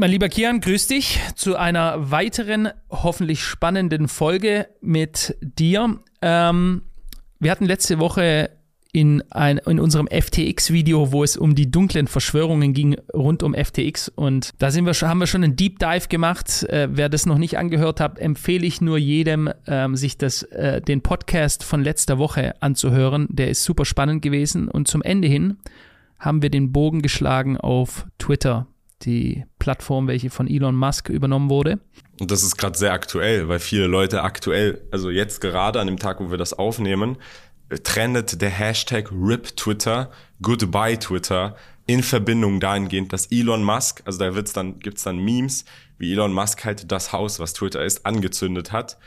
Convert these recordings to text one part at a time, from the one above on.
Mein lieber Kian, grüß dich zu einer weiteren, hoffentlich spannenden Folge mit dir. Ähm, wir hatten letzte Woche in, ein, in unserem FTX-Video, wo es um die dunklen Verschwörungen ging rund um FTX. Und da sind wir schon, haben wir schon einen Deep Dive gemacht. Äh, wer das noch nicht angehört hat, empfehle ich nur jedem, ähm, sich das, äh, den Podcast von letzter Woche anzuhören. Der ist super spannend gewesen. Und zum Ende hin haben wir den Bogen geschlagen auf Twitter die Plattform, welche von Elon Musk übernommen wurde. Und das ist gerade sehr aktuell, weil viele Leute aktuell, also jetzt gerade an dem Tag, wo wir das aufnehmen, trendet der Hashtag RIP Twitter, Goodbye Twitter in Verbindung dahingehend, dass Elon Musk, also da wird's dann, gibt's dann Memes, wie Elon Musk halt das Haus, was Twitter ist, angezündet hat.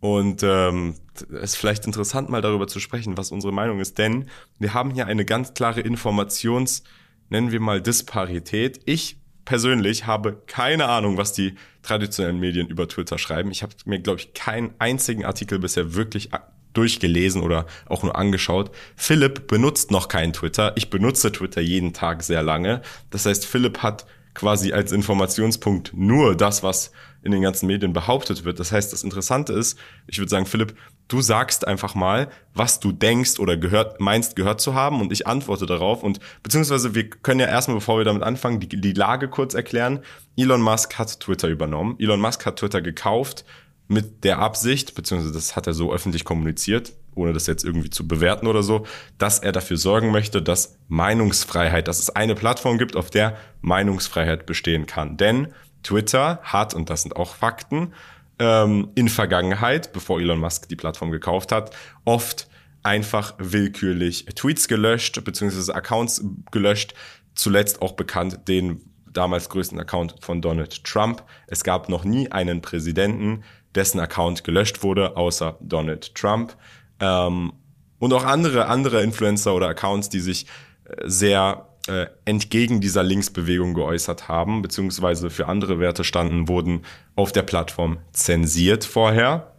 Und ähm, ist vielleicht interessant, mal darüber zu sprechen, was unsere Meinung ist, denn wir haben hier eine ganz klare Informations, nennen wir mal Disparität. Ich persönlich habe keine Ahnung, was die traditionellen Medien über Twitter schreiben. Ich habe mir, glaube ich, keinen einzigen Artikel bisher wirklich durchgelesen oder auch nur angeschaut. Philipp benutzt noch keinen Twitter. Ich benutze Twitter jeden Tag sehr lange. Das heißt, Philipp hat quasi als Informationspunkt nur das, was in den ganzen Medien behauptet wird. Das heißt, das Interessante ist, ich würde sagen, Philipp, du sagst einfach mal, was du denkst oder gehört, meinst gehört zu haben und ich antworte darauf und beziehungsweise wir können ja erstmal, bevor wir damit anfangen, die, die Lage kurz erklären. Elon Musk hat Twitter übernommen. Elon Musk hat Twitter gekauft mit der Absicht, beziehungsweise das hat er so öffentlich kommuniziert, ohne das jetzt irgendwie zu bewerten oder so, dass er dafür sorgen möchte, dass Meinungsfreiheit, dass es eine Plattform gibt, auf der Meinungsfreiheit bestehen kann. Denn Twitter hat, und das sind auch Fakten, ähm, in Vergangenheit, bevor Elon Musk die Plattform gekauft hat, oft einfach willkürlich Tweets gelöscht, beziehungsweise Accounts gelöscht, zuletzt auch bekannt den damals größten Account von Donald Trump. Es gab noch nie einen Präsidenten, dessen Account gelöscht wurde, außer Donald Trump. Ähm, und auch andere, andere Influencer oder Accounts, die sich äh, sehr äh, entgegen dieser Linksbewegung geäußert haben, beziehungsweise für andere Werte standen, wurden auf der Plattform zensiert vorher.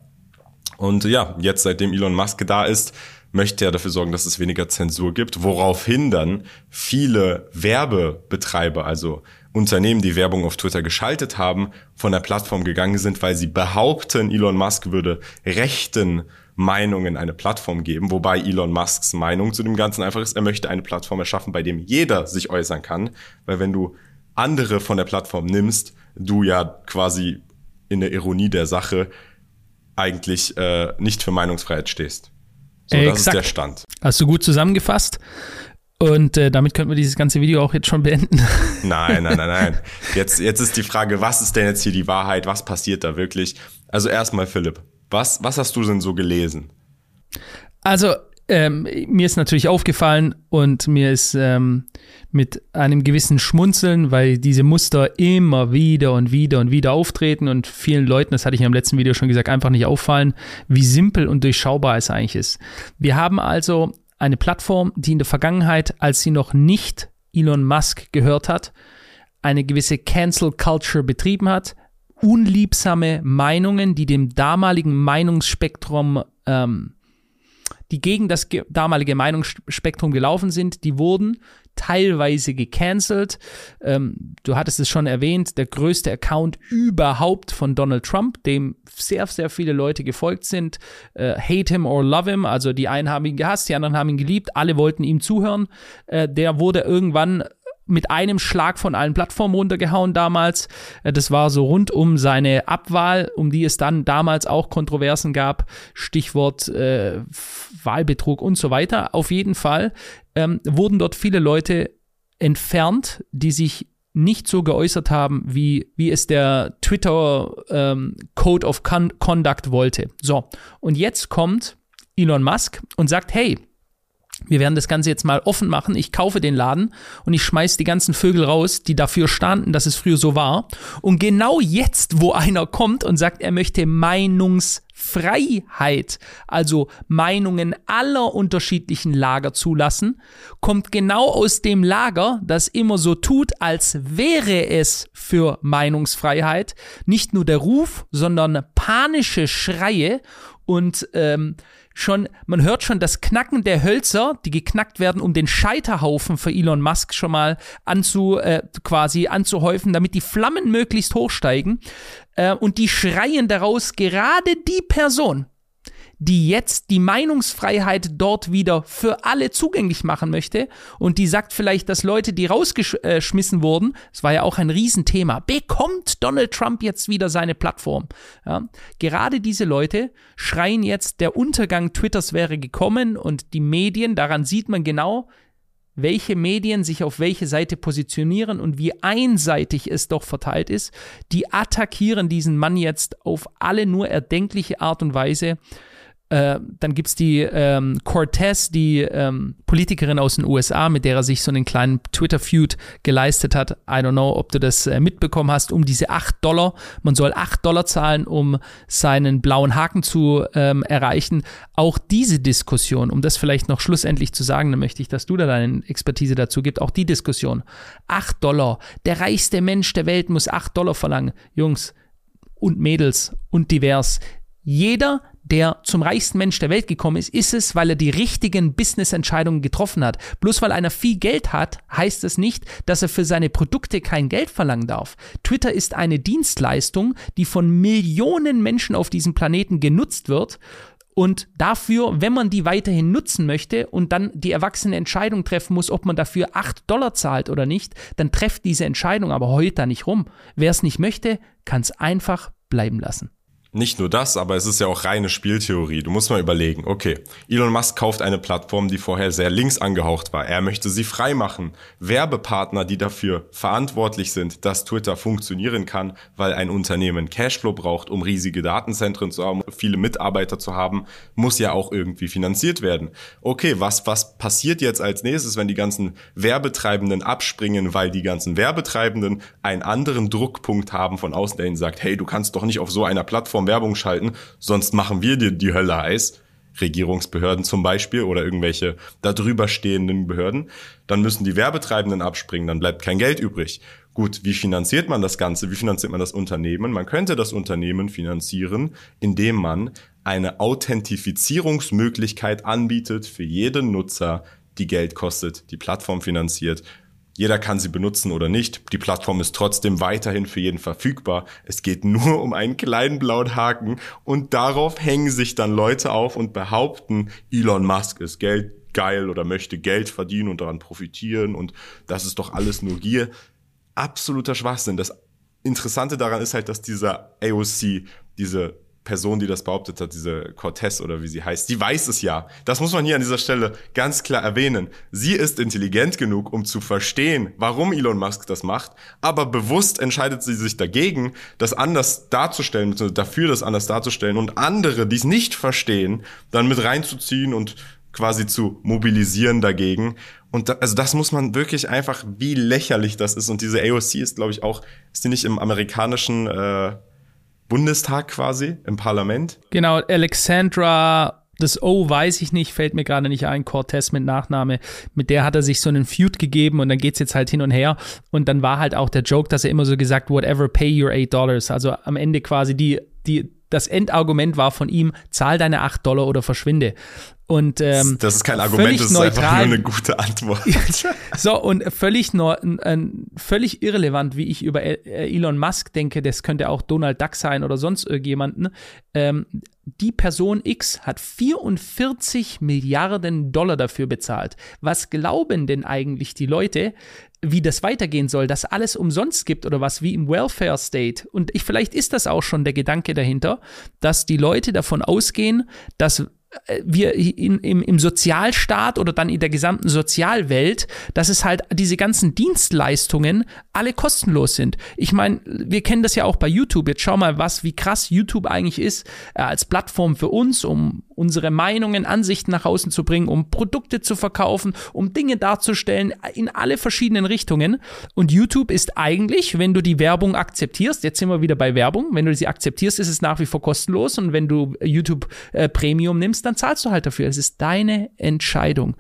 Und ja, jetzt seitdem Elon Musk da ist, möchte er dafür sorgen, dass es weniger Zensur gibt, woraufhin dann viele Werbebetreiber, also Unternehmen, die Werbung auf Twitter geschaltet haben, von der Plattform gegangen sind, weil sie behaupten, Elon Musk würde rechten Meinungen eine Plattform geben, wobei Elon Musks Meinung zu dem Ganzen einfach ist, er möchte eine Plattform erschaffen, bei dem jeder sich äußern kann, weil wenn du andere von der Plattform nimmst, du ja quasi in der Ironie der Sache eigentlich äh, nicht für Meinungsfreiheit stehst. So, das Exakt. ist der Stand. Hast du gut zusammengefasst. Und äh, damit könnten wir dieses ganze Video auch jetzt schon beenden. Nein, nein, nein, nein. Jetzt, jetzt ist die Frage, was ist denn jetzt hier die Wahrheit? Was passiert da wirklich? Also erstmal, Philipp, was, was hast du denn so gelesen? Also, ähm, mir ist natürlich aufgefallen und mir ist ähm, mit einem gewissen Schmunzeln, weil diese Muster immer wieder und wieder und wieder auftreten und vielen Leuten, das hatte ich im letzten Video schon gesagt, einfach nicht auffallen, wie simpel und durchschaubar es eigentlich ist. Wir haben also eine Plattform, die in der Vergangenheit, als sie noch nicht Elon Musk gehört hat, eine gewisse Cancel Culture betrieben hat, unliebsame Meinungen, die dem damaligen Meinungsspektrum ähm, die gegen das damalige Meinungsspektrum gelaufen sind, die wurden teilweise gecancelt. Ähm, du hattest es schon erwähnt, der größte Account überhaupt von Donald Trump, dem sehr, sehr viele Leute gefolgt sind. Äh, hate him or love him, also die einen haben ihn gehasst, die anderen haben ihn geliebt, alle wollten ihm zuhören. Äh, der wurde irgendwann mit einem Schlag von allen Plattformen runtergehauen damals. Äh, das war so rund um seine Abwahl, um die es dann damals auch Kontroversen gab. Stichwort äh, Wahlbetrug und so weiter. Auf jeden Fall ähm, wurden dort viele Leute entfernt, die sich nicht so geäußert haben, wie, wie es der Twitter ähm, Code of Con Conduct wollte. So, und jetzt kommt Elon Musk und sagt, hey, wir werden das Ganze jetzt mal offen machen. Ich kaufe den Laden und ich schmeiß die ganzen Vögel raus, die dafür standen, dass es früher so war. Und genau jetzt, wo einer kommt und sagt, er möchte Meinungsfreiheit, also Meinungen aller unterschiedlichen Lager zulassen, kommt genau aus dem Lager, das immer so tut, als wäre es für Meinungsfreiheit, nicht nur der Ruf, sondern panische Schreie und ähm, schon, man hört schon das Knacken der Hölzer, die geknackt werden, um den Scheiterhaufen für Elon Musk schon mal anzu, äh, quasi anzuhäufen, damit die Flammen möglichst hochsteigen. Äh, und die schreien daraus gerade die Person, die jetzt die Meinungsfreiheit dort wieder für alle zugänglich machen möchte und die sagt vielleicht, dass Leute, die rausgeschmissen wurden, es war ja auch ein Riesenthema, bekommt Donald Trump jetzt wieder seine Plattform. Ja, gerade diese Leute schreien jetzt, der Untergang Twitters wäre gekommen und die Medien, daran sieht man genau, welche Medien sich auf welche Seite positionieren und wie einseitig es doch verteilt ist, die attackieren diesen Mann jetzt auf alle nur erdenkliche Art und Weise. Äh, dann gibt es die ähm, Cortez, die ähm, Politikerin aus den USA, mit der er sich so einen kleinen Twitter-Feud geleistet hat. I don't know, ob du das äh, mitbekommen hast, um diese 8 Dollar. Man soll 8 Dollar zahlen, um seinen blauen Haken zu ähm, erreichen. Auch diese Diskussion, um das vielleicht noch schlussendlich zu sagen, dann möchte ich, dass du da deine Expertise dazu gibst, auch die Diskussion. 8 Dollar, der reichste Mensch der Welt muss 8 Dollar verlangen. Jungs und Mädels und divers. Jeder, der zum reichsten Mensch der Welt gekommen ist, ist es, weil er die richtigen Business-Entscheidungen getroffen hat. Bloß weil einer viel Geld hat, heißt es nicht, dass er für seine Produkte kein Geld verlangen darf. Twitter ist eine Dienstleistung, die von Millionen Menschen auf diesem Planeten genutzt wird. Und dafür, wenn man die weiterhin nutzen möchte und dann die erwachsene Entscheidung treffen muss, ob man dafür 8 Dollar zahlt oder nicht, dann trefft diese Entscheidung aber heute da nicht rum. Wer es nicht möchte, kann es einfach bleiben lassen. Nicht nur das, aber es ist ja auch reine Spieltheorie. Du musst mal überlegen, okay, Elon Musk kauft eine Plattform, die vorher sehr links angehaucht war. Er möchte sie frei machen. Werbepartner, die dafür verantwortlich sind, dass Twitter funktionieren kann, weil ein Unternehmen Cashflow braucht, um riesige Datenzentren zu haben, viele Mitarbeiter zu haben, muss ja auch irgendwie finanziert werden. Okay, was, was passiert jetzt als nächstes, wenn die ganzen Werbetreibenden abspringen, weil die ganzen Werbetreibenden einen anderen Druckpunkt haben von außen, der ihnen sagt, hey, du kannst doch nicht auf so einer Plattform Plattform Werbung schalten, sonst machen wir dir die Hölle heiß. Regierungsbehörden zum Beispiel oder irgendwelche darüber stehenden Behörden, dann müssen die Werbetreibenden abspringen, dann bleibt kein Geld übrig. Gut, wie finanziert man das Ganze? Wie finanziert man das Unternehmen? Man könnte das Unternehmen finanzieren, indem man eine Authentifizierungsmöglichkeit anbietet für jeden Nutzer, die Geld kostet, die Plattform finanziert jeder kann sie benutzen oder nicht. Die Plattform ist trotzdem weiterhin für jeden verfügbar. Es geht nur um einen kleinen blauen Haken und darauf hängen sich dann Leute auf und behaupten, Elon Musk ist Geld geil oder möchte Geld verdienen und daran profitieren und das ist doch alles nur Gier. Absoluter Schwachsinn. Das Interessante daran ist halt, dass dieser AOC, diese Person, die das behauptet hat, diese Cortez oder wie sie heißt, die weiß es ja. Das muss man hier an dieser Stelle ganz klar erwähnen. Sie ist intelligent genug, um zu verstehen, warum Elon Musk das macht, aber bewusst entscheidet sie sich dagegen, das anders darzustellen, dafür das anders darzustellen und andere, die es nicht verstehen, dann mit reinzuziehen und quasi zu mobilisieren dagegen. Und da, also das muss man wirklich einfach, wie lächerlich das ist. Und diese AOC ist, glaube ich, auch, ist die nicht im amerikanischen äh, Bundestag quasi, im Parlament. Genau, Alexandra, das O weiß ich nicht, fällt mir gerade nicht ein, Cortez mit Nachname, mit der hat er sich so einen Feud gegeben und dann geht's jetzt halt hin und her. Und dann war halt auch der Joke, dass er immer so gesagt, whatever, pay your eight dollars, also am Ende quasi die, die, das Endargument war von ihm, zahl deine acht Dollar oder verschwinde. Und, ähm, das ist kein Argument, das ist neutral, einfach nur eine gute Antwort. so, und völlig, äh, völlig irrelevant, wie ich über Elon Musk denke, das könnte auch Donald Duck sein oder sonst irgendjemanden. Ähm, die Person X hat 44 Milliarden Dollar dafür bezahlt. Was glauben denn eigentlich die Leute, wie das weitergehen soll, dass alles umsonst gibt oder was wie im Welfare State? Und ich, vielleicht ist das auch schon der Gedanke dahinter, dass die Leute davon ausgehen, dass äh, wir in, im, im Sozialstaat oder dann in der gesamten Sozialwelt, dass es halt diese ganzen Dienstleistungen alle kostenlos sind. Ich meine, wir kennen das ja auch bei YouTube. Jetzt schau mal, was, wie krass YouTube eigentlich ist äh, als Plattform für uns, um unsere Meinungen, Ansichten nach außen zu bringen, um Produkte zu verkaufen, um Dinge darzustellen in alle verschiedenen Richtungen. Und YouTube ist eigentlich, wenn du die Werbung akzeptierst, jetzt sind wir wieder bei Werbung, wenn du sie akzeptierst, ist es nach wie vor kostenlos und wenn du YouTube äh, Premium nimmst, dann zahlst du halt dafür. Es ist deine Entscheidung.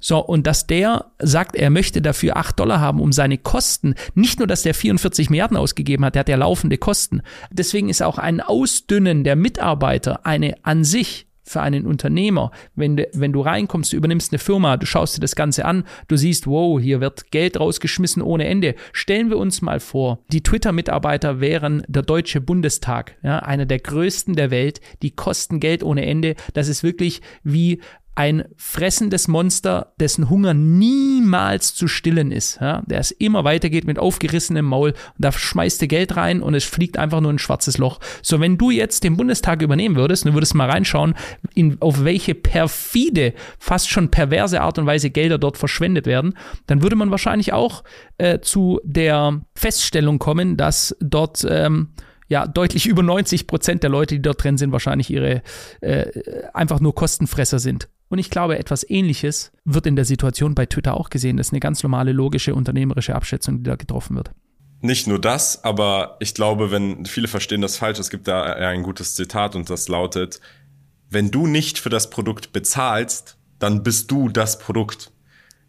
So, und dass der sagt, er möchte dafür 8 Dollar haben, um seine Kosten, nicht nur, dass der 44 Milliarden ausgegeben hat, der hat ja laufende Kosten. Deswegen ist auch ein Ausdünnen der Mitarbeiter eine an sich für einen Unternehmer, wenn, du, wenn du reinkommst, du übernimmst eine Firma, du schaust dir das Ganze an, du siehst, wow, hier wird Geld rausgeschmissen ohne Ende. Stellen wir uns mal vor, die Twitter-Mitarbeiter wären der Deutsche Bundestag, ja, einer der größten der Welt, die kosten Geld ohne Ende. Das ist wirklich wie ein fressendes Monster, dessen Hunger niemals zu stillen ist, ja, der es immer weitergeht mit aufgerissenem Maul und da schmeißt du Geld rein und es fliegt einfach nur ein schwarzes Loch. So, wenn du jetzt den Bundestag übernehmen würdest du würdest mal reinschauen, in, auf welche perfide, fast schon perverse Art und Weise Gelder dort verschwendet werden, dann würde man wahrscheinlich auch äh, zu der Feststellung kommen, dass dort ähm, ja, deutlich über 90 Prozent der Leute, die dort drin sind, wahrscheinlich ihre äh, einfach nur Kostenfresser sind. Und ich glaube, etwas Ähnliches wird in der Situation bei Twitter auch gesehen. Das ist eine ganz normale, logische, unternehmerische Abschätzung, die da getroffen wird. Nicht nur das, aber ich glaube, wenn viele verstehen das falsch, es gibt da ein gutes Zitat und das lautet, wenn du nicht für das Produkt bezahlst, dann bist du das Produkt.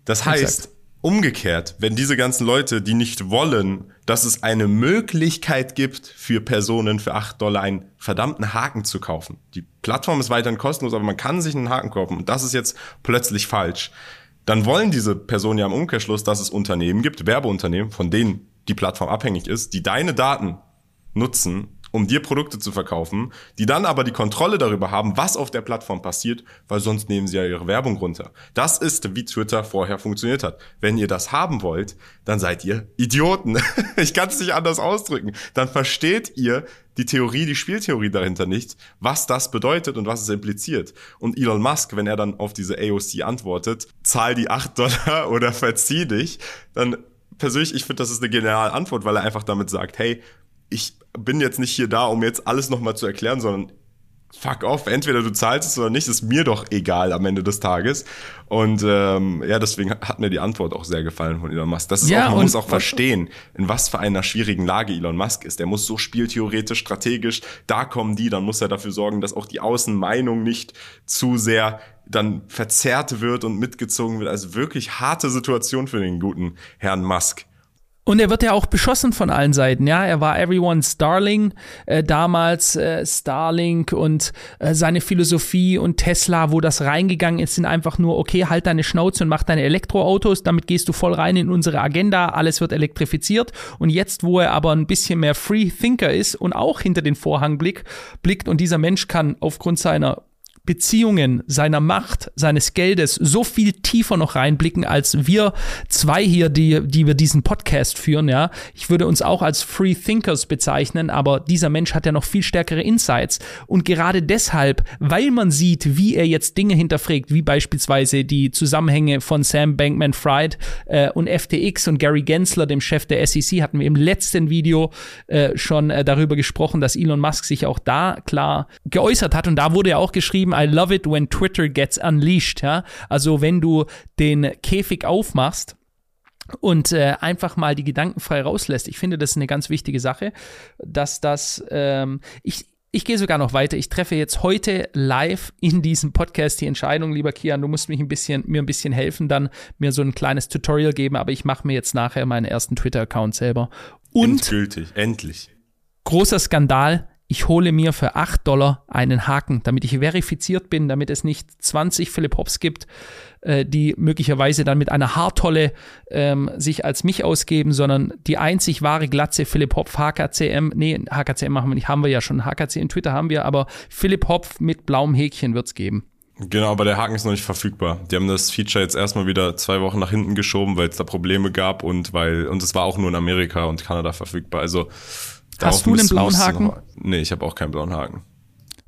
Das heißt, Exakt. Umgekehrt, wenn diese ganzen Leute, die nicht wollen, dass es eine Möglichkeit gibt, für Personen für 8 Dollar einen verdammten Haken zu kaufen. Die Plattform ist weiterhin kostenlos, aber man kann sich einen Haken kaufen und das ist jetzt plötzlich falsch. Dann wollen diese Personen ja im Umkehrschluss, dass es Unternehmen gibt, Werbeunternehmen, von denen die Plattform abhängig ist, die deine Daten nutzen, um dir Produkte zu verkaufen, die dann aber die Kontrolle darüber haben, was auf der Plattform passiert, weil sonst nehmen sie ja ihre Werbung runter. Das ist, wie Twitter vorher funktioniert hat. Wenn ihr das haben wollt, dann seid ihr Idioten. ich kann es nicht anders ausdrücken. Dann versteht ihr die Theorie, die Spieltheorie dahinter nicht, was das bedeutet und was es impliziert. Und Elon Musk, wenn er dann auf diese AOC antwortet, zahl die 8 Dollar oder verzieh dich, dann persönlich, ich finde, das ist eine geniale Antwort, weil er einfach damit sagt, hey, ich bin jetzt nicht hier da, um jetzt alles nochmal zu erklären, sondern fuck off, entweder du zahlst es oder nicht, ist mir doch egal am Ende des Tages. Und ähm, ja, deswegen hat mir die Antwort auch sehr gefallen von Elon Musk. Das ist ja, auch, man muss auch verstehen, in was für einer schwierigen Lage Elon Musk ist. Der muss so spieltheoretisch, strategisch, da kommen die, dann muss er dafür sorgen, dass auch die Außenmeinung nicht zu sehr dann verzerrt wird und mitgezogen wird. Also wirklich harte Situation für den guten Herrn Musk. Und er wird ja auch beschossen von allen Seiten, ja. Er war everyone's Darling, äh, damals äh, Starlink und äh, seine Philosophie und Tesla, wo das reingegangen ist, sind einfach nur, okay, halt deine Schnauze und mach deine Elektroautos, damit gehst du voll rein in unsere Agenda, alles wird elektrifiziert. Und jetzt, wo er aber ein bisschen mehr Free Thinker ist und auch hinter den Vorhang blickt, blickt und dieser Mensch kann aufgrund seiner Beziehungen, seiner Macht, seines Geldes so viel tiefer noch reinblicken, als wir zwei hier, die, die wir diesen Podcast führen, ja. Ich würde uns auch als Free Thinkers bezeichnen, aber dieser Mensch hat ja noch viel stärkere Insights. Und gerade deshalb, weil man sieht, wie er jetzt Dinge hinterfragt, wie beispielsweise die Zusammenhänge von Sam Bankman-Fried äh, und FTX und Gary Gensler, dem Chef der SEC, hatten wir im letzten Video äh, schon äh, darüber gesprochen, dass Elon Musk sich auch da klar geäußert hat. Und da wurde ja auch geschrieben, I love it when Twitter gets unleashed, ja. Also wenn du den Käfig aufmachst, und äh, einfach mal die Gedanken frei rauslässt. Ich finde, das ist eine ganz wichtige Sache, dass das, ähm, ich, ich gehe sogar noch weiter. Ich treffe jetzt heute live in diesem Podcast die Entscheidung, lieber Kian. Du musst mich ein bisschen, mir ein bisschen helfen, dann mir so ein kleines Tutorial geben, aber ich mache mir jetzt nachher meinen ersten Twitter-Account selber. Und Endgültig, endlich. Großer Skandal ich hole mir für 8 Dollar einen Haken, damit ich verifiziert bin, damit es nicht 20 Philipp Hops gibt, äh, die möglicherweise dann mit einer Haartolle ähm, sich als mich ausgeben, sondern die einzig wahre Glatze Philipp Hopf HKCM, nee, HKCM machen wir nicht, haben wir ja schon, HKC in Twitter haben wir, aber Philipp Hopf mit blauem Häkchen wird's geben. Genau, aber der Haken ist noch nicht verfügbar. Die haben das Feature jetzt erstmal wieder zwei Wochen nach hinten geschoben, weil es da Probleme gab und weil, und es war auch nur in Amerika und Kanada verfügbar. Also Hast du einen blauen Haken? Noch, nee, ich habe auch keinen blauen Haken.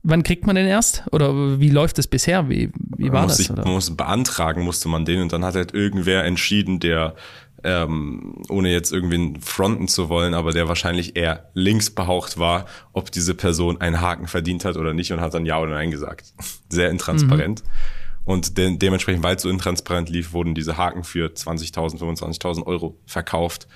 Wann kriegt man den erst? Oder wie läuft es bisher? Wie, wie war muss das? Ich, man muss beantragen, musste man den und dann hat halt irgendwer entschieden, der ähm, ohne jetzt irgendwie fronten zu wollen, aber der wahrscheinlich eher links behaucht war, ob diese Person einen Haken verdient hat oder nicht und hat dann Ja oder Nein gesagt. Sehr intransparent. Mhm. Und de dementsprechend, weil es so intransparent lief, wurden diese Haken für 20.000, 25.000 Euro verkauft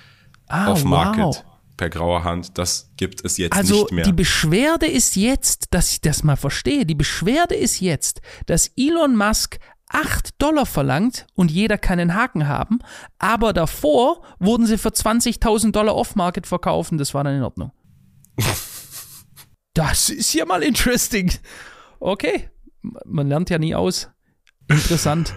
ah, auf Market. Wow. Per grauer Hand, das gibt es jetzt also nicht mehr. Also die Beschwerde ist jetzt, dass ich das mal verstehe, die Beschwerde ist jetzt, dass Elon Musk 8 Dollar verlangt und jeder kann einen Haken haben, aber davor wurden sie für 20.000 Dollar off-market verkaufen, das war dann in Ordnung. das ist ja mal interesting. Okay, man lernt ja nie aus. Interessant.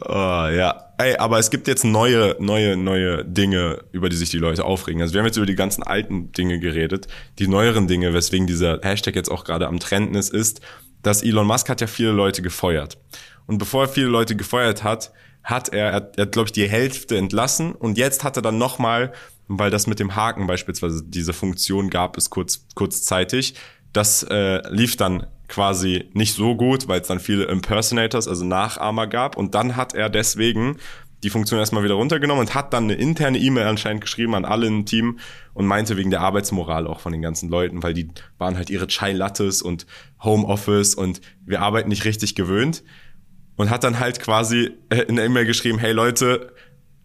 Oh, ja, ey, aber es gibt jetzt neue, neue, neue Dinge, über die sich die Leute aufregen. Also wir haben jetzt über die ganzen alten Dinge geredet. Die neueren Dinge, weswegen dieser Hashtag jetzt auch gerade am Trenden ist, ist, dass Elon Musk hat ja viele Leute gefeuert. Und bevor er viele Leute gefeuert hat, hat er, er, er hat, glaube ich, die Hälfte entlassen und jetzt hat er dann nochmal, weil das mit dem Haken beispielsweise diese Funktion gab es kurz, kurzzeitig, das äh, lief dann quasi nicht so gut, weil es dann viele Impersonators, also Nachahmer gab. Und dann hat er deswegen die Funktion erstmal wieder runtergenommen und hat dann eine interne E-Mail anscheinend geschrieben an alle im Team und meinte wegen der Arbeitsmoral auch von den ganzen Leuten, weil die waren halt ihre Chai Lattes und Homeoffice und wir arbeiten nicht richtig gewöhnt. Und hat dann halt quasi äh, in der E-Mail geschrieben, hey Leute,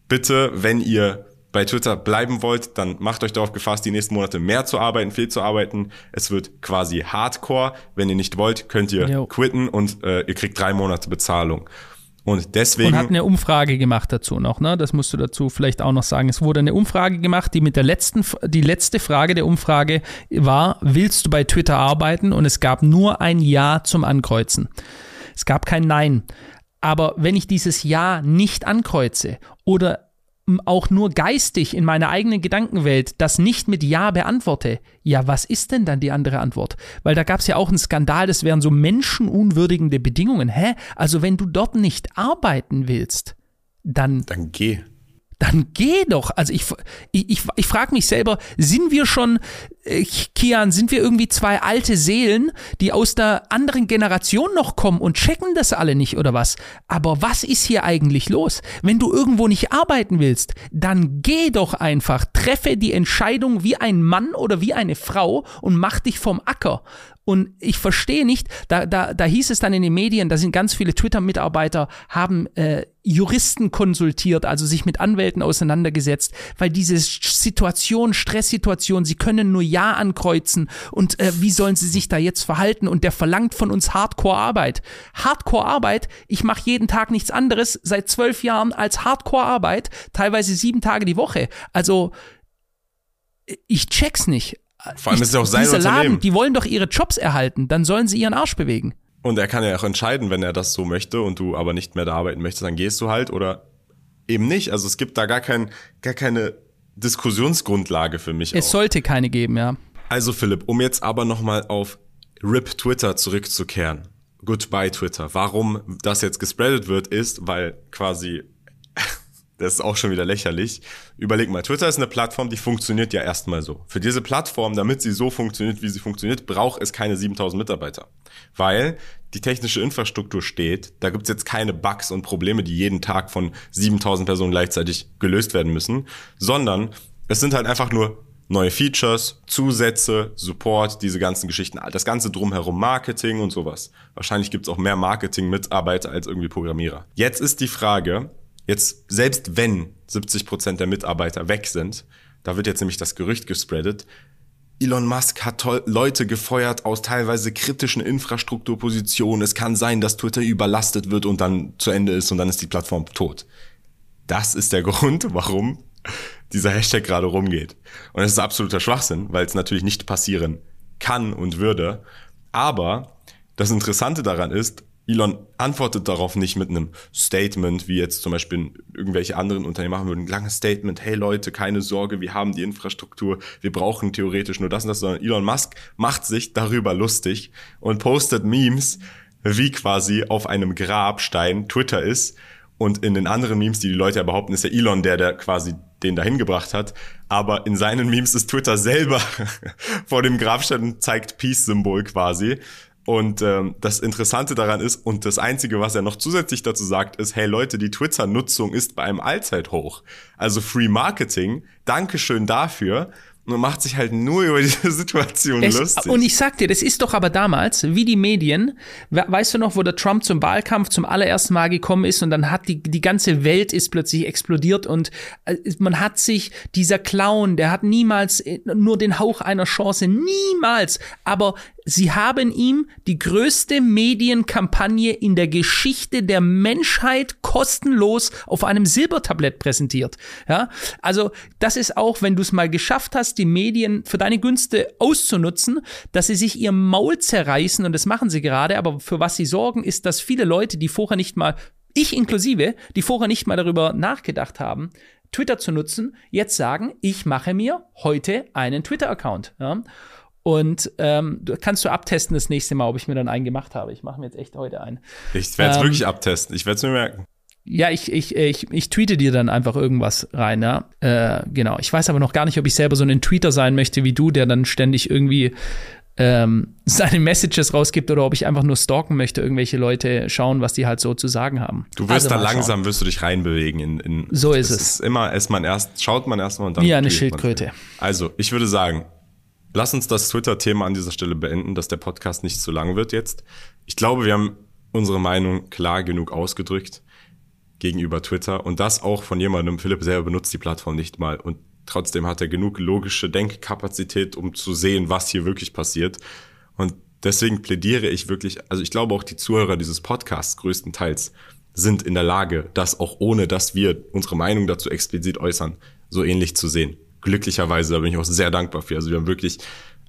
bitte, wenn ihr bei Twitter bleiben wollt, dann macht euch darauf gefasst, die nächsten Monate mehr zu arbeiten, viel zu arbeiten. Es wird quasi Hardcore. Wenn ihr nicht wollt, könnt ihr jo. quitten und äh, ihr kriegt drei Monate Bezahlung. Und deswegen. Und hat eine Umfrage gemacht dazu noch, ne? Das musst du dazu vielleicht auch noch sagen. Es wurde eine Umfrage gemacht, die mit der letzten, die letzte Frage der Umfrage war, willst du bei Twitter arbeiten? Und es gab nur ein Ja zum Ankreuzen. Es gab kein Nein. Aber wenn ich dieses Ja nicht ankreuze oder auch nur geistig in meiner eigenen Gedankenwelt das nicht mit Ja beantworte, ja, was ist denn dann die andere Antwort? Weil da gab es ja auch einen Skandal, das wären so menschenunwürdigende Bedingungen. Hä? Also wenn du dort nicht arbeiten willst, dann. Dann geh dann geh doch. Also ich, ich, ich, ich frage mich selber, sind wir schon, äh, Kian, sind wir irgendwie zwei alte Seelen, die aus der anderen Generation noch kommen und checken das alle nicht oder was? Aber was ist hier eigentlich los? Wenn du irgendwo nicht arbeiten willst, dann geh doch einfach, treffe die Entscheidung wie ein Mann oder wie eine Frau und mach dich vom Acker. Und ich verstehe nicht, da, da, da hieß es dann in den Medien, da sind ganz viele Twitter-Mitarbeiter, haben äh, Juristen konsultiert, also sich mit Anwälten auseinandergesetzt, weil diese Situation, Stresssituation, sie können nur Ja ankreuzen und äh, wie sollen sie sich da jetzt verhalten? Und der verlangt von uns Hardcore-Arbeit. Hardcore-Arbeit, ich mache jeden Tag nichts anderes seit zwölf Jahren als Hardcore-Arbeit, teilweise sieben Tage die Woche. Also ich check's nicht. Vor allem ich, ist es auch sein diese Unternehmen. Laden, die wollen doch ihre Jobs erhalten, dann sollen sie ihren Arsch bewegen. Und er kann ja auch entscheiden, wenn er das so möchte und du aber nicht mehr da arbeiten möchtest, dann gehst du halt oder eben nicht. Also es gibt da gar, kein, gar keine Diskussionsgrundlage für mich. Es auch. sollte keine geben, ja. Also Philipp, um jetzt aber nochmal auf RIP Twitter zurückzukehren. Goodbye Twitter. Warum das jetzt gespreadet wird, ist, weil quasi das ist auch schon wieder lächerlich. Überleg mal, Twitter ist eine Plattform, die funktioniert ja erstmal so. Für diese Plattform, damit sie so funktioniert, wie sie funktioniert, braucht es keine 7000 Mitarbeiter. Weil die technische Infrastruktur steht, da gibt's jetzt keine Bugs und Probleme, die jeden Tag von 7000 Personen gleichzeitig gelöst werden müssen, sondern es sind halt einfach nur neue Features, Zusätze, Support, diese ganzen Geschichten, das ganze drumherum Marketing und sowas. Wahrscheinlich gibt's auch mehr Marketing-Mitarbeiter als irgendwie Programmierer. Jetzt ist die Frage, Jetzt, selbst wenn 70 Prozent der Mitarbeiter weg sind, da wird jetzt nämlich das Gerücht gespreadet, Elon Musk hat Leute gefeuert aus teilweise kritischen Infrastrukturpositionen. Es kann sein, dass Twitter überlastet wird und dann zu Ende ist und dann ist die Plattform tot. Das ist der Grund, warum dieser Hashtag gerade rumgeht. Und es ist absoluter Schwachsinn, weil es natürlich nicht passieren kann und würde. Aber das Interessante daran ist, Elon antwortet darauf nicht mit einem Statement, wie jetzt zum Beispiel irgendwelche anderen Unternehmen machen würden. Ein langes Statement, hey Leute, keine Sorge, wir haben die Infrastruktur, wir brauchen theoretisch nur das und das, sondern Elon Musk macht sich darüber lustig und postet Memes, wie quasi auf einem Grabstein Twitter ist. Und in den anderen Memes, die die Leute ja behaupten, ist ja Elon der, der quasi den dahin gebracht hat. Aber in seinen Memes ist Twitter selber vor dem Grabstein und zeigt Peace-Symbol quasi. Und ähm, das Interessante daran ist, und das Einzige, was er noch zusätzlich dazu sagt, ist, hey Leute, die Twitter-Nutzung ist bei einem Allzeithoch. Also Free Marketing, Dankeschön dafür und macht sich halt nur über diese Situation es, lustig. Und ich sag dir, das ist doch aber damals, wie die Medien, weißt du noch, wo der Trump zum Wahlkampf zum allerersten Mal gekommen ist und dann hat die, die ganze Welt ist plötzlich explodiert und äh, man hat sich, dieser Clown, der hat niemals äh, nur den Hauch einer Chance, niemals, aber Sie haben ihm die größte Medienkampagne in der Geschichte der Menschheit kostenlos auf einem Silbertablett präsentiert. Ja, also das ist auch, wenn du es mal geschafft hast, die Medien für deine Günste auszunutzen, dass sie sich ihr Maul zerreißen und das machen sie gerade. Aber für was sie sorgen, ist, dass viele Leute, die vorher nicht mal ich inklusive, die vorher nicht mal darüber nachgedacht haben, Twitter zu nutzen, jetzt sagen, ich mache mir heute einen Twitter-Account. Ja? Und ähm, kannst du abtesten das nächste Mal, ob ich mir dann einen gemacht habe. Ich mache mir jetzt echt heute einen. Ich werde es ähm, wirklich abtesten. Ich werde es mir merken. Ja, ich, ich, ich, ich tweete dir dann einfach irgendwas rein, ja. Äh, genau. Ich weiß aber noch gar nicht, ob ich selber so ein Tweeter sein möchte wie du, der dann ständig irgendwie ähm, seine Messages rausgibt oder ob ich einfach nur stalken möchte, irgendwelche Leute schauen, was die halt so zu sagen haben. Du wirst also da langsam, schauen. wirst du dich reinbewegen in, in So ist es. Ist immer erstmal erst, schaut man erstmal und dann. Wie eine Schildkröte. Also, ich würde sagen, lass uns das Twitter-Thema an dieser Stelle beenden, dass der Podcast nicht zu lang wird jetzt. Ich glaube, wir haben unsere Meinung klar genug ausgedrückt gegenüber Twitter und das auch von jemandem, Philipp selber benutzt die Plattform nicht mal und trotzdem hat er genug logische Denkkapazität, um zu sehen, was hier wirklich passiert. Und deswegen plädiere ich wirklich, also ich glaube auch die Zuhörer dieses Podcasts größtenteils sind in der Lage, das auch ohne, dass wir unsere Meinung dazu explizit äußern, so ähnlich zu sehen glücklicherweise, da bin ich auch sehr dankbar für. Also wir haben wirklich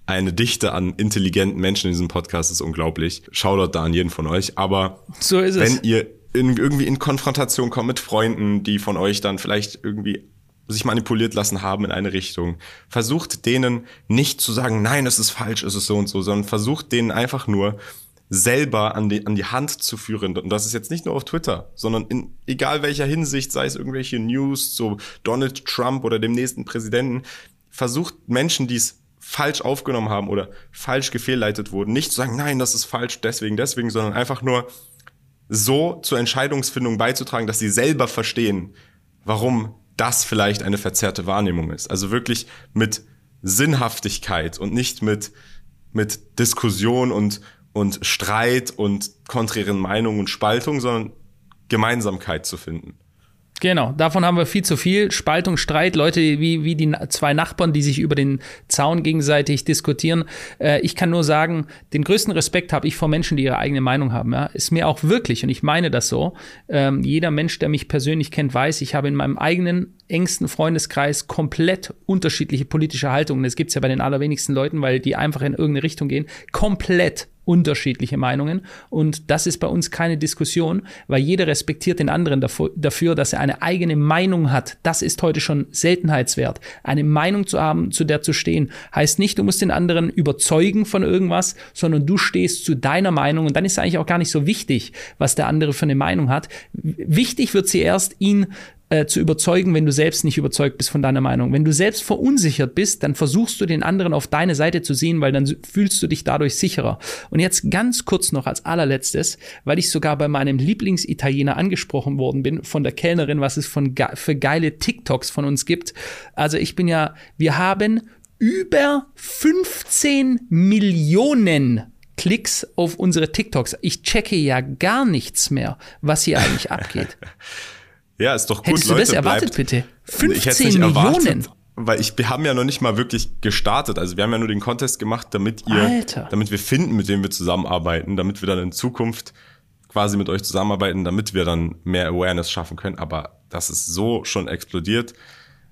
eine Dichte an intelligenten Menschen in diesem Podcast, das ist unglaublich. Shoutout da an jeden von euch. Aber so ist wenn ihr in, irgendwie in Konfrontation kommt mit Freunden, die von euch dann vielleicht irgendwie sich manipuliert lassen haben in eine Richtung. Versucht denen nicht zu sagen, nein, es ist falsch, es ist so und so, sondern versucht denen einfach nur selber an die, an die Hand zu führen. Und das ist jetzt nicht nur auf Twitter, sondern in egal welcher Hinsicht, sei es irgendwelche News zu Donald Trump oder dem nächsten Präsidenten, versucht Menschen, die es falsch aufgenommen haben oder falsch gefehlleitet wurden, nicht zu sagen, nein, das ist falsch, deswegen, deswegen, sondern einfach nur so zur Entscheidungsfindung beizutragen, dass sie selber verstehen, warum das vielleicht eine verzerrte Wahrnehmung ist. Also wirklich mit Sinnhaftigkeit und nicht mit, mit Diskussion und, und Streit und konträren Meinungen und Spaltung, sondern Gemeinsamkeit zu finden. Genau, davon haben wir viel zu viel. Spaltung, Streit, Leute wie, wie die zwei Nachbarn, die sich über den Zaun gegenseitig diskutieren. Äh, ich kann nur sagen, den größten Respekt habe ich vor Menschen, die ihre eigene Meinung haben. Ja. Ist mir auch wirklich, und ich meine das so, ähm, jeder Mensch, der mich persönlich kennt, weiß, ich habe in meinem eigenen engsten Freundeskreis komplett unterschiedliche politische Haltungen. Das gibt's ja bei den allerwenigsten Leuten, weil die einfach in irgendeine Richtung gehen. Komplett unterschiedliche Meinungen. Und das ist bei uns keine Diskussion, weil jeder respektiert den anderen dafür, dass er eine eigene Meinung hat. Das ist heute schon Seltenheitswert. Eine Meinung zu haben, zu der zu stehen, heißt nicht, du musst den anderen überzeugen von irgendwas, sondern du stehst zu deiner Meinung. Und dann ist eigentlich auch gar nicht so wichtig, was der andere für eine Meinung hat. Wichtig wird sie erst, ihn äh, zu überzeugen, wenn du selbst nicht überzeugt bist von deiner Meinung. Wenn du selbst verunsichert bist, dann versuchst du den anderen auf deine Seite zu sehen, weil dann fühlst du dich dadurch sicherer. Und jetzt ganz kurz noch als allerletztes, weil ich sogar bei meinem Lieblingsitaliener angesprochen worden bin von der Kellnerin, was es von ge für geile TikToks von uns gibt. Also ich bin ja, wir haben über 15 Millionen Klicks auf unsere TikToks. Ich checke ja gar nichts mehr, was hier eigentlich abgeht. Ja, ist doch gut. Hättest du das erwartet, bleibt. bitte? 15 Millionen. Erwartet, weil ich, wir haben ja noch nicht mal wirklich gestartet. Also wir haben ja nur den Contest gemacht, damit ihr, Alter. damit wir finden, mit wem wir zusammenarbeiten, damit wir dann in Zukunft quasi mit euch zusammenarbeiten, damit wir dann mehr Awareness schaffen können. Aber das ist so schon explodiert.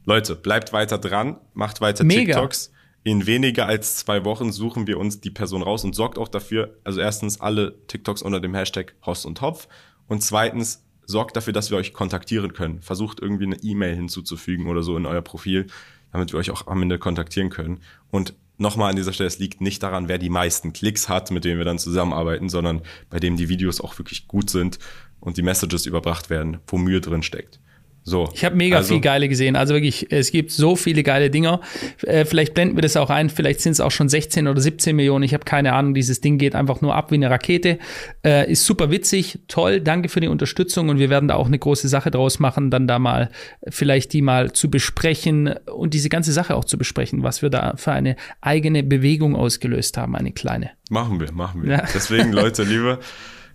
Leute, bleibt weiter dran, macht weiter Mega. TikToks. In weniger als zwei Wochen suchen wir uns die Person raus und sorgt auch dafür, also erstens alle TikToks unter dem Hashtag Host und Hopf und zweitens sorgt dafür, dass wir euch kontaktieren können. Versucht irgendwie eine E-Mail hinzuzufügen oder so in euer Profil, damit wir euch auch am Ende kontaktieren können. Und nochmal an dieser Stelle, es liegt nicht daran, wer die meisten Klicks hat, mit denen wir dann zusammenarbeiten, sondern bei dem die Videos auch wirklich gut sind und die Messages überbracht werden, wo Mühe drin steckt. So. Ich habe mega also, viel geile gesehen. Also wirklich, es gibt so viele geile Dinger. Äh, vielleicht blenden wir das auch ein. Vielleicht sind es auch schon 16 oder 17 Millionen. Ich habe keine Ahnung. Dieses Ding geht einfach nur ab wie eine Rakete. Äh, ist super witzig. Toll. Danke für die Unterstützung. Und wir werden da auch eine große Sache draus machen, dann da mal vielleicht die mal zu besprechen und diese ganze Sache auch zu besprechen, was wir da für eine eigene Bewegung ausgelöst haben. Eine kleine. Machen wir, machen wir. Ja. Deswegen, Leute, Liebe,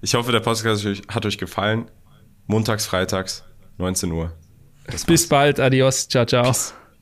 ich hoffe, der Podcast hat euch- hat euch gefallen. Montags, freitags, 19 Uhr. Bis bald. Adios. Ciao, ciao.